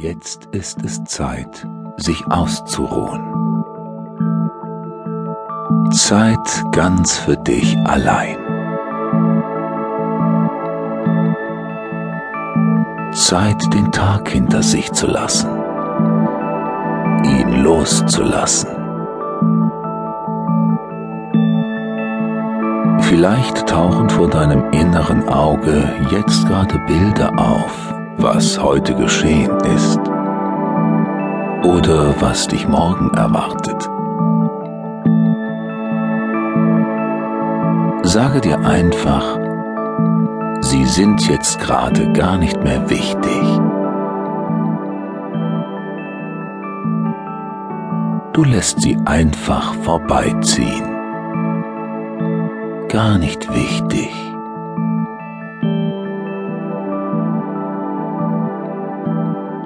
Jetzt ist es Zeit, sich auszuruhen. Zeit ganz für dich allein. Zeit, den Tag hinter sich zu lassen, ihn loszulassen. Vielleicht tauchen vor deinem inneren Auge jetzt gerade Bilder auf, was heute geschehen ist oder was dich morgen erwartet. Sage dir einfach, sie sind jetzt gerade gar nicht mehr wichtig. Du lässt sie einfach vorbeiziehen. Gar nicht wichtig.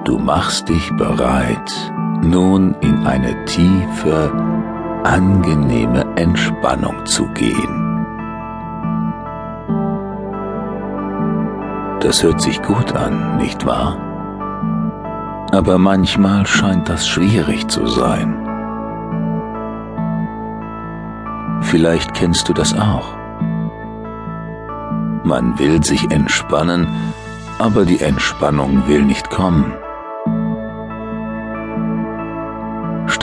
Du machst dich bereit, nun in eine tiefe, angenehme Entspannung zu gehen. Das hört sich gut an, nicht wahr? Aber manchmal scheint das schwierig zu sein. Vielleicht kennst du das auch. Man will sich entspannen, aber die Entspannung will nicht kommen.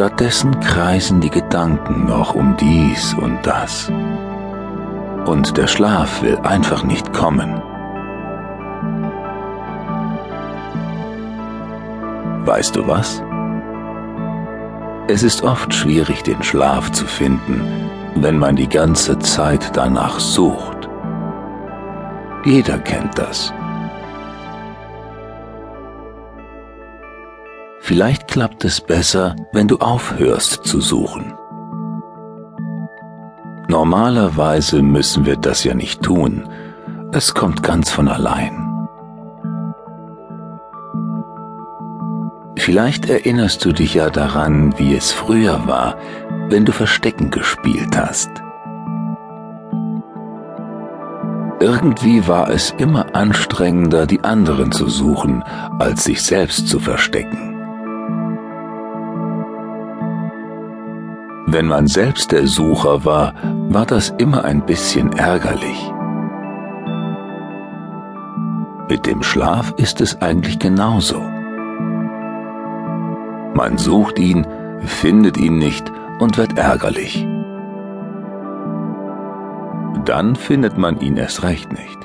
Stattdessen kreisen die Gedanken noch um dies und das. Und der Schlaf will einfach nicht kommen. Weißt du was? Es ist oft schwierig, den Schlaf zu finden, wenn man die ganze Zeit danach sucht. Jeder kennt das. Vielleicht klappt es besser, wenn du aufhörst zu suchen. Normalerweise müssen wir das ja nicht tun. Es kommt ganz von allein. Vielleicht erinnerst du dich ja daran, wie es früher war, wenn du Verstecken gespielt hast. Irgendwie war es immer anstrengender, die anderen zu suchen, als sich selbst zu verstecken. Wenn man selbst der Sucher war, war das immer ein bisschen ärgerlich. Mit dem Schlaf ist es eigentlich genauso. Man sucht ihn, findet ihn nicht und wird ärgerlich. Dann findet man ihn erst recht nicht.